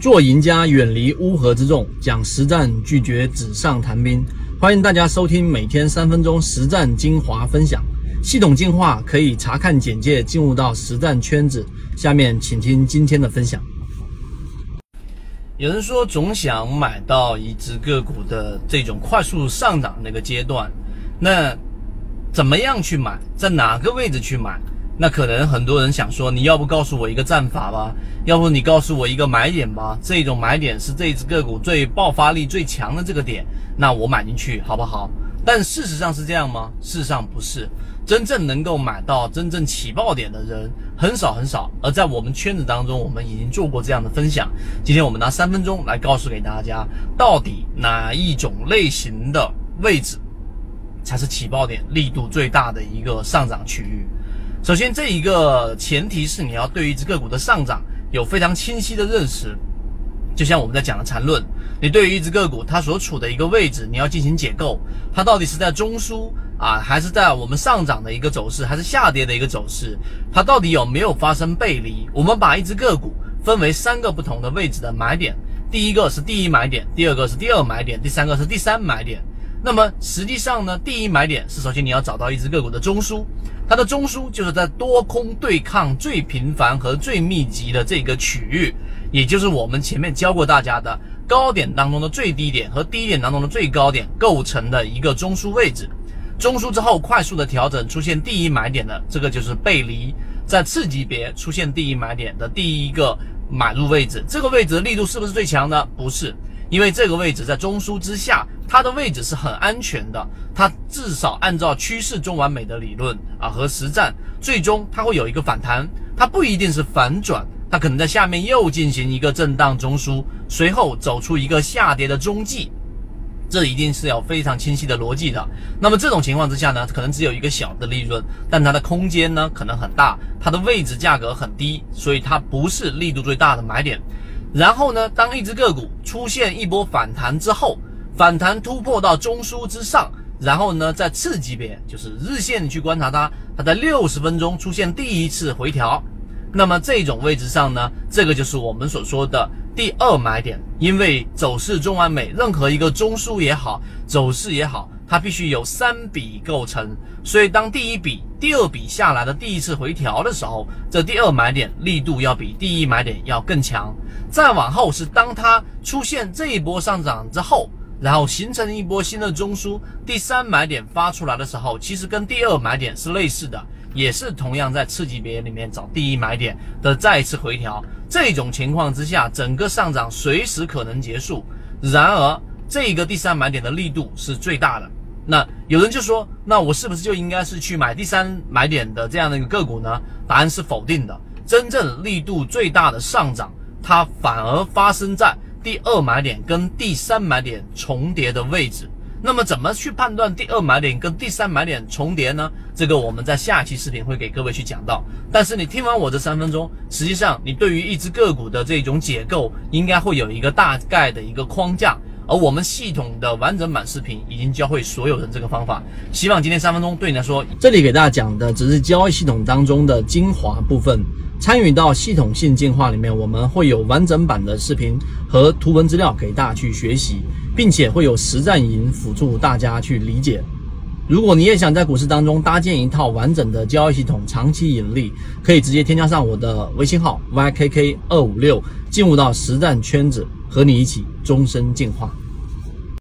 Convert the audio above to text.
做赢家，远离乌合之众，讲实战，拒绝纸上谈兵。欢迎大家收听每天三分钟实战精华分享。系统进化可以查看简介进入到实战圈子。下面请听今天的分享。有人说总想买到一只个股的这种快速上涨那个阶段，那怎么样去买？在哪个位置去买？那可能很多人想说，你要不告诉我一个战法吧？要不你告诉我一个买点吧？这种买点是这只个股最爆发力最强的这个点，那我买进去好不好？但事实上是这样吗？事实上不是，真正能够买到真正起爆点的人很少很少。而在我们圈子当中，我们已经做过这样的分享。今天我们拿三分钟来告诉给大家，到底哪一种类型的位置才是起爆点、力度最大的一个上涨区域。首先，这一个前提是你要对于一只个股的上涨有非常清晰的认识。就像我们在讲的缠论，你对于一只个股它所处的一个位置，你要进行解构，它到底是在中枢啊，还是在我们上涨的一个走势，还是下跌的一个走势？它到底有没有发生背离？我们把一只个股分为三个不同的位置的买点，第一个是第一买点，第二个是第二买点，第三个是第三买点。那么实际上呢，第一买点是首先你要找到一只个股的中枢，它的中枢就是在多空对抗最频繁和最密集的这个区域，也就是我们前面教过大家的高点当中的最低点和低点当中的最高点构成的一个中枢位置。中枢之后快速的调整出现第一买点的这个就是背离，在次级别出现第一买点的第一个买入位置，这个位置的力度是不是最强呢？不是。因为这个位置在中枢之下，它的位置是很安全的。它至少按照趋势中完美的理论啊和实战，最终它会有一个反弹，它不一定是反转，它可能在下面又进行一个震荡中枢，随后走出一个下跌的中继，这一定是有非常清晰的逻辑的。那么这种情况之下呢，可能只有一个小的利润，但它的空间呢可能很大，它的位置价格很低，所以它不是力度最大的买点。然后呢，当一只个股出现一波反弹之后，反弹突破到中枢之上，然后呢，在次级别，就是日线去观察它，它在六十分钟出现第一次回调，那么这种位置上呢，这个就是我们所说的第二买点，因为走势中完美，任何一个中枢也好，走势也好。它必须有三笔构成，所以当第一笔、第二笔下来的第一次回调的时候，这第二买点力度要比第一买点要更强。再往后是当它出现这一波上涨之后，然后形成一波新的中枢，第三买点发出来的时候，其实跟第二买点是类似的，也是同样在次级别里面找第一买点的再次回调。这种情况之下，整个上涨随时可能结束。然而，这个第三买点的力度是最大的。那有人就说，那我是不是就应该是去买第三买点的这样的一个个股呢？答案是否定的。真正力度最大的上涨，它反而发生在第二买点跟第三买点重叠的位置。那么怎么去判断第二买点跟第三买点重叠呢？这个我们在下期视频会给各位去讲到。但是你听完我这三分钟，实际上你对于一只个股的这种解构，应该会有一个大概的一个框架。而我们系统的完整版视频已经教会所有人这个方法，希望今天三分钟对你来说，这里给大家讲的只是交易系统当中的精华部分。参与到系统性进化里面，我们会有完整版的视频和图文资料给大家去学习，并且会有实战营辅助大家去理解。如果你也想在股市当中搭建一套完整的交易系统，长期盈利，可以直接添加上我的微信号 ykk 二五六，进入到实战圈子。和你一起终身进化。